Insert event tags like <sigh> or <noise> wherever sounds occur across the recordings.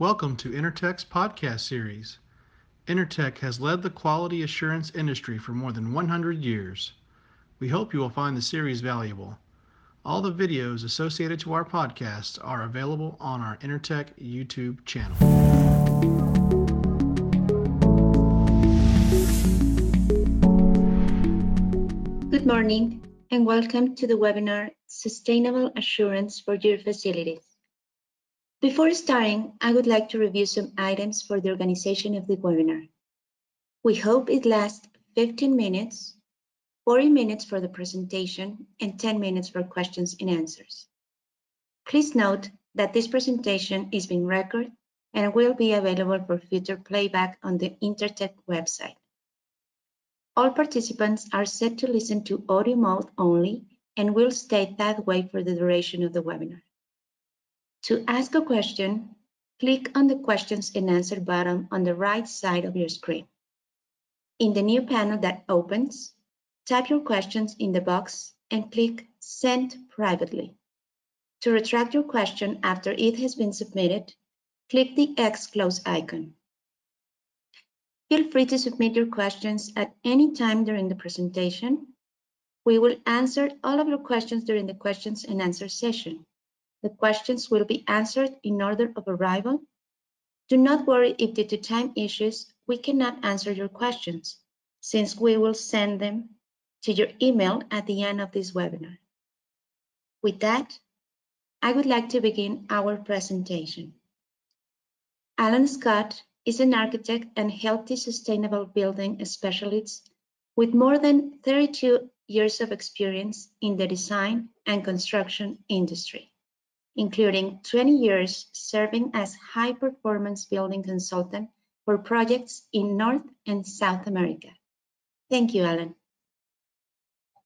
Welcome to Intertek's podcast series. Intertek has led the quality assurance industry for more than 100 years. We hope you will find the series valuable. All the videos associated to our podcast are available on our Intertek YouTube channel. Good morning and welcome to the webinar Sustainable Assurance for Your Facilities. Before starting, I would like to review some items for the organization of the webinar. We hope it lasts 15 minutes, 40 minutes for the presentation, and 10 minutes for questions and answers. Please note that this presentation is being recorded and will be available for future playback on the Intertek website. All participants are set to listen to audio mode only and will stay that way for the duration of the webinar. To ask a question, click on the questions and answer button on the right side of your screen. In the new panel that opens, type your questions in the box and click Send privately. To retract your question after it has been submitted, click the X close icon. Feel free to submit your questions at any time during the presentation. We will answer all of your questions during the questions and answer session. The questions will be answered in order of arrival. Do not worry if due to time issues, we cannot answer your questions, since we will send them to your email at the end of this webinar. With that, I would like to begin our presentation. Alan Scott is an architect and healthy sustainable building specialist with more than 32 years of experience in the design and construction industry, including 20 years serving as high performance building consultant for projects in North and South America. Thank you, Alan.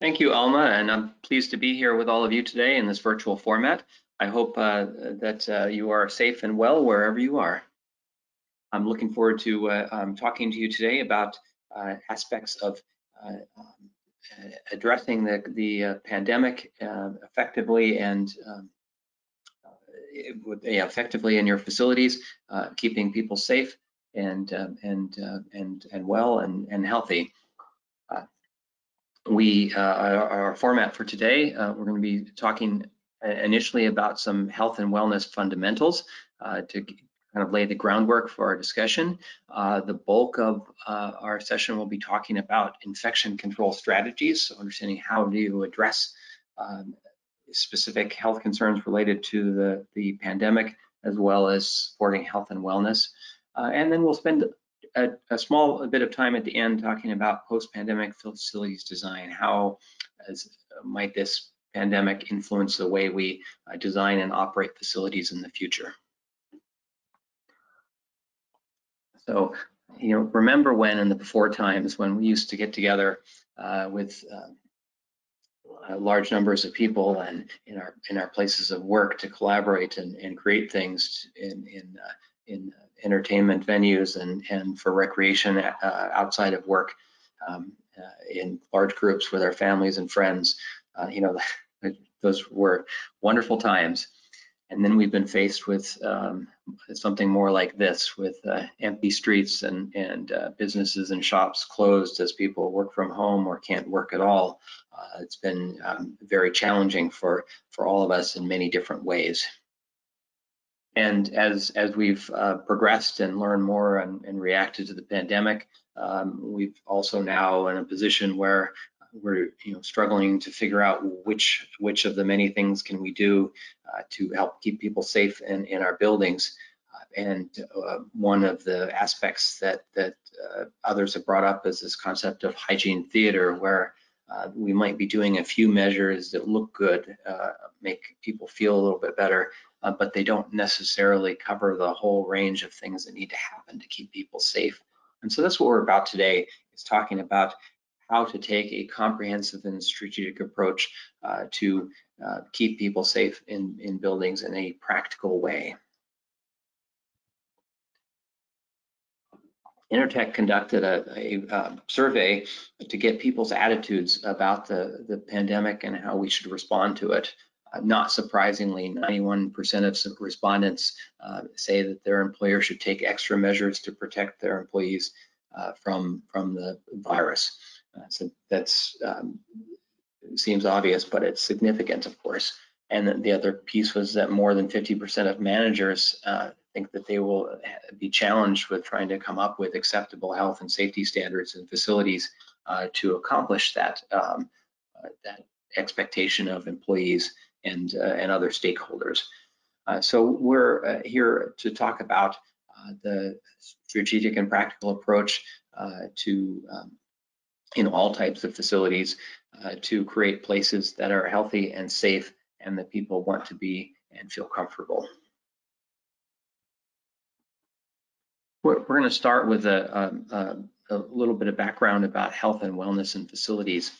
Thank you, Alma, and I'm pleased to be here with all of you today in this virtual format. I hope uh, that uh, you are safe and well wherever you are. I'm looking forward to uh, um, talking to you today about uh, aspects of uh, um, addressing the, the uh, pandemic effectively and um, effectively in your facilities, keeping people safe and um, and and and well and and healthy we uh, our, our, format for today, uh, we're going to be talking initially about some health and wellness fundamentals uh, to kind of lay the groundwork for our discussion. Uh, the bulk of uh, our session will be talking about infection control strategies, so understanding how do you address um, specific health concerns related to the, the pandemic, as well as supporting health and wellness. Uh, and then we'll spend a, a, small bit of time at the end talking about post-pandemic facilities design. How as, might this pandemic influence the way we uh, design and operate facilities in the future? So, you know, remember when in the before times when we used to get together uh, with uh, large numbers of people and in our in our places of work to collaborate and, and create things in in uh, in entertainment venues and, and for recreation uh, outside of work um, uh, in large groups with our families and friends. Uh, you know, <laughs> those were wonderful times. And then we've been faced with um, something more like this, with uh, empty streets and, and uh, businesses and shops closed as people work from home or can't work at all. Uh, it's been um, very challenging for, for all of us in many different ways. And as as we've uh, progressed and learned more and, and reacted to the pandemic, um, we've also now in a position where we're you know struggling to figure out which which of the many things can we do uh, to help keep people safe in, in our buildings. Uh, and uh, one of the aspects that that uh, others have brought up is this concept of hygiene theater, where uh, we might be doing a few measures that look good, uh, make people feel a little bit better, uh, but they don't necessarily cover the whole range of things that need to happen to keep people safe. And so that's what we're about today, is talking about how to take a comprehensive and strategic approach uh, to uh, keep people safe in, in buildings in a practical way. Intertek conducted a, a, a, survey to get people's attitudes about the, the pandemic and how we should respond to it. Uh, not surprisingly, 91% of respondents uh, say that their employer should take extra measures to protect their employees uh, from, from the virus. Uh, so that's um, seems obvious, but it's significant, of course. And the other piece was that more than 50% of managers uh, think that they will be challenged with trying to come up with acceptable health and safety standards and facilities uh, to accomplish that um, uh, that expectation of employees and uh, and other stakeholders. Uh, so we're uh, here to talk about the strategic and practical approach to um, in all types of facilities to create places that are healthy and safe and that people want to be and feel comfortable. We're, we're going to start with a, a, a, little bit of background about health and wellness and facilities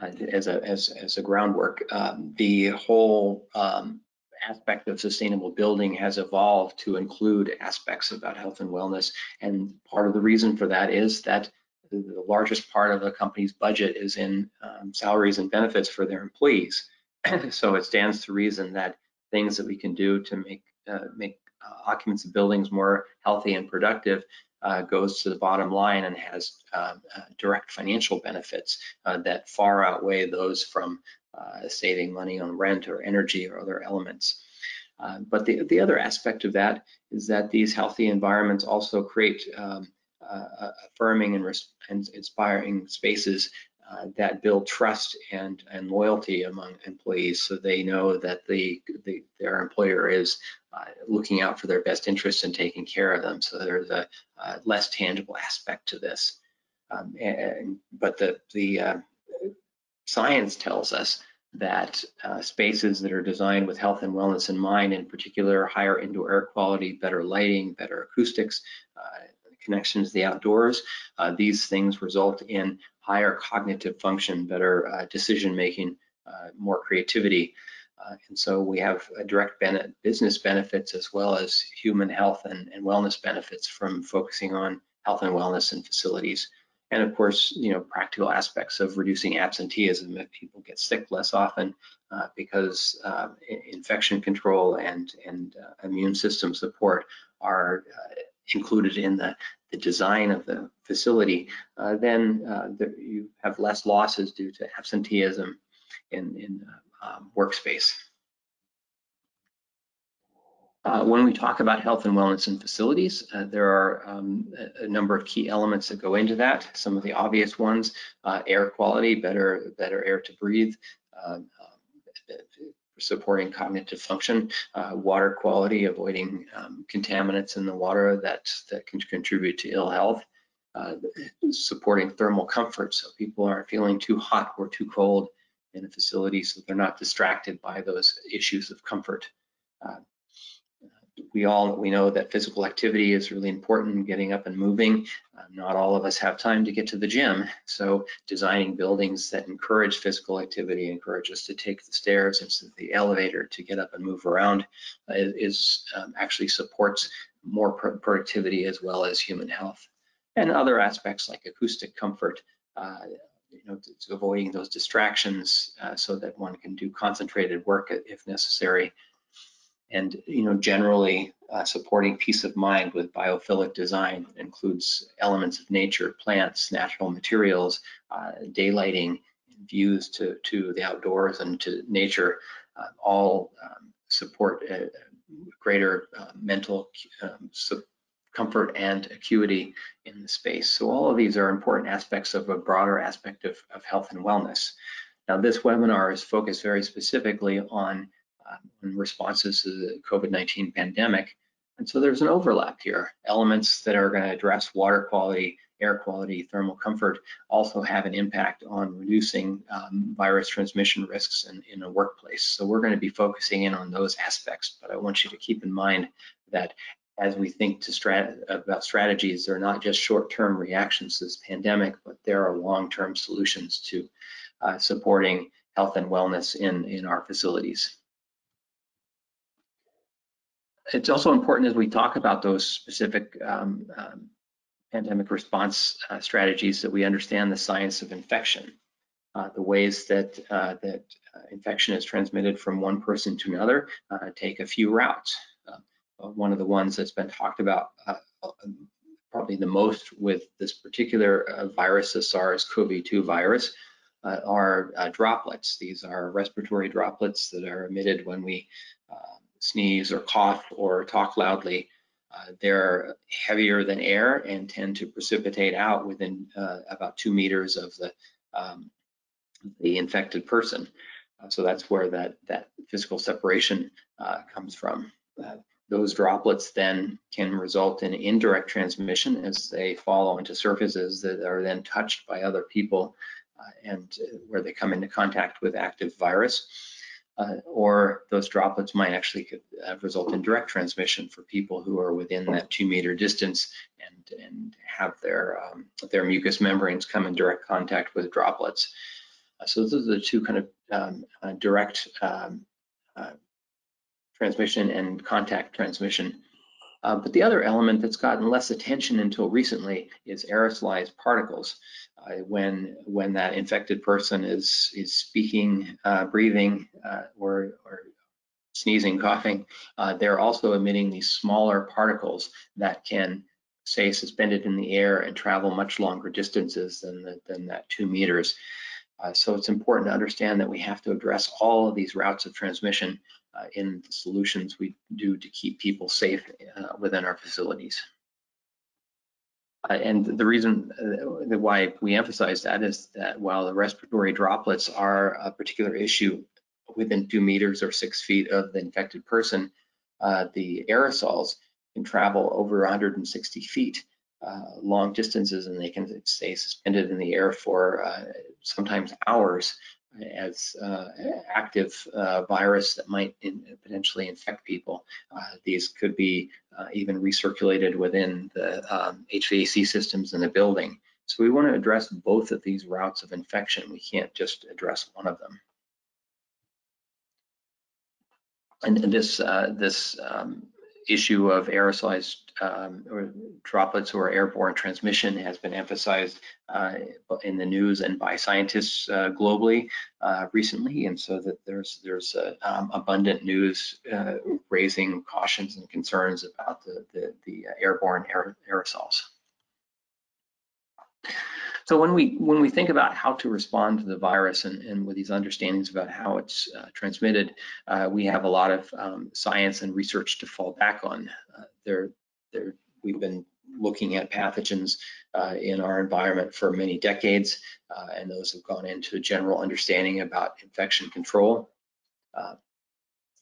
uh, as, a, as, as a groundwork. Um, the whole um, aspect of sustainable building has evolved to include aspects about health and wellness. And part of the reason for that is that the largest part of a company's budget is in um, salaries and benefits for their employees. <clears throat> so it stands to reason that things that we can do to make uh, make uh, occupants of buildings more healthy and productive uh, goes to the bottom line and has uh, uh, direct financial benefits uh, that far outweigh those from saving money on rent or energy or other elements. but the, the other aspect of that is that these healthy environments also create um, affirming and, and inspiring spaces uh, that build trust and, and loyalty among employees so they know that the, the their employer is uh, looking out for their best interests and taking care of them. So there's a uh, less tangible aspect to this. Um, and, but the, the uh, science tells us that uh, spaces that are designed with health and wellness in mind, in particular higher indoor air quality, better lighting, better acoustics, uh, connections to the outdoors, these things result in higher cognitive function, better uh, decision making, uh, more creativity. Uh, and so we have direct ben business benefits as well as human health and, and, wellness benefits from focusing on health and wellness in facilities. And of course, you know, practical aspects of reducing absenteeism if people get sick less often uh, because uh, infection control and, and uh, immune system support are included in the, the design of the facility, uh, then uh, you have less losses due to absenteeism in, in uh, um, workspace. Uh, when we talk about health and wellness in facilities, uh, there are um, a, a, number of key elements that go into that. Some of the obvious ones, uh, air quality, better, better air to breathe, um, supporting cognitive function, uh, water quality, avoiding um, contaminants in the water that, that can contribute to ill health, uh, supporting thermal comfort so people aren't feeling too hot or too cold in a facility so they're not distracted by those issues of comfort. Uh, we all we know that physical activity is really important getting up and moving. Uh, not all of us have time to get to the gym. So designing buildings that encourage physical activity encourage us to take the stairs instead of the elevator to get up and move around uh, is um, actually supports more pro productivity as well as human health. And other aspects like acoustic comfort uh, you know, avoiding those distractions uh, so that one can do concentrated work if necessary and you know generally uh, supporting peace of mind with biophilic design that includes elements of nature, plants, natural materials, uh, daylighting, views to to the outdoors and to nature, uh, all um, support greater uh, mental um, comfort and acuity in the space. So all of these are important aspects of a broader aspect of, of health and wellness. Now this webinar is focused very specifically on responses to the COVID-19 pandemic. And so there's an overlap here. Elements that are going to address water quality, air quality, thermal comfort also have an impact on reducing um, virus transmission risks in, in a workplace. So we're going to be focusing in on those aspects, but I want you to keep in mind that as we think to strat about strategies, they're not just short-term reactions to this pandemic, but there are long-term solutions to uh, supporting health and wellness in, in our facilities it's also important as we talk about those specific um, um, pandemic response uh, strategies that we understand the science of infection. uh, the ways that uh, that uh, infection is transmitted from one person to another uh, take a few routes. Uh, one of the ones that's been talked about probably the most with this particular virus, the SARS-CoV-2 virus, are droplets. These are respiratory droplets that are emitted when we sneeze or cough or talk loudly. Uh, they're heavier than air and tend to precipitate out within uh, about two meters of the um, the infected person. Uh, so that's where that, that physical separation uh, comes from. Uh, those droplets then can result in indirect transmission as they fall onto surfaces that are then touched by other people uh, and where they come into contact with active virus. Uh, or those droplets might actually result in direct transmission for people who are within that two meter distance and, and have their, um, their mucous membranes come in direct contact with droplets. Uh, so those are the two kind of um, uh, direct um, uh, transmission and contact transmission. Uh, but the other element that's gotten less attention until recently is aerosolized particles. Uh, when when that infected person is is speaking, uh, breathing, or, or sneezing, coughing, they're also emitting these smaller particles that can stay suspended in the air and travel much longer distances than the, than that two meters. Uh, so it's important to understand that we have to address all of these routes of transmission uh, in the solutions we do to keep people safe uh, within our facilities. Uh, and the reason uh, why we emphasize that is that while the respiratory droplets are a particular issue within two meters or six feet of the infected person, uh, the aerosols can travel over 160 feet long distances and they can stay suspended in the air for uh, sometimes hours as uh, active uh, virus that might in, potentially infect people. Uh, these could be uh, even recirculated within the um, HVAC systems in the building. So we want to address both of these routes of infection. We can't just address one of them. And this this um, issue of aerosolized um, or droplets or airborne transmission has been emphasized uh, in the news and by scientists uh, globally uh, recently, and so that there's there's um, abundant news uh, raising cautions and concerns about the the, the airborne aer aerosols. So when we when we think about how to respond to the virus and, and with these understandings about how it's uh, transmitted, uh, we have a lot of um, science and research to fall back on. Uh, there, there, we've been looking at pathogens uh, in our environment for many decades, uh, and those have gone into a general understanding about infection control. Uh,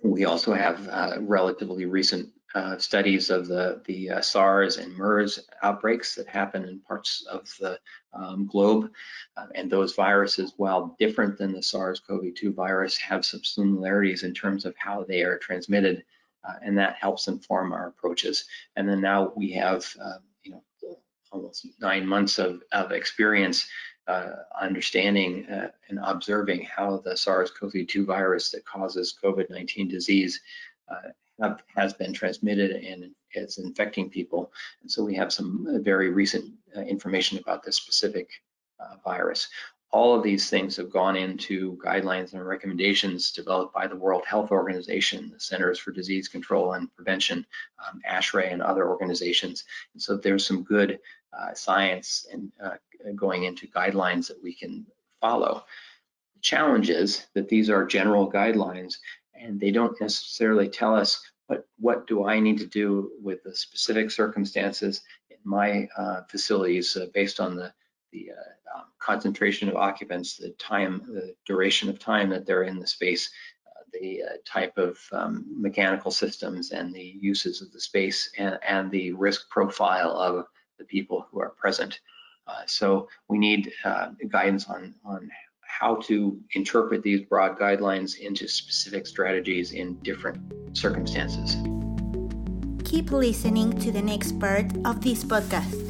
we also have relatively recent uh, studies of the, the uh, SARS and MERS outbreaks that happen in parts of the um, globe. Uh, and those viruses, while different than the SARS-CoV-2 virus, have some similarities in terms of how they are transmitted. Uh, and that helps inform our approaches. And then now we have, uh, you know, almost nine months of, of experience uh, understanding and observing how the SARS-CoV-2 virus that causes COVID-19 disease uh, has been transmitted and is infecting people. And so we have some uh, very recent uh, information about this specific uh, virus. All of these things have gone into guidelines and recommendations developed by the World Health Organization, the Centers for Disease Control and Prevention, um, ASHRAE, and other organizations. And so there's some good uh, science and uh, going into guidelines that we can follow. The challenge is that these are general guidelines and they don't necessarily tell us what what do I need to do with the specific circumstances in my uh, facilities uh, based on the the uh, um, concentration of occupants, the time, the duration of time that they're in the space, uh, the uh, type of um, mechanical systems and the uses of the space and, and, the risk profile of the people who are present. Uh, so we need guidance on on how to interpret these broad guidelines into specific strategies in different circumstances. Keep listening to the next part of this podcast.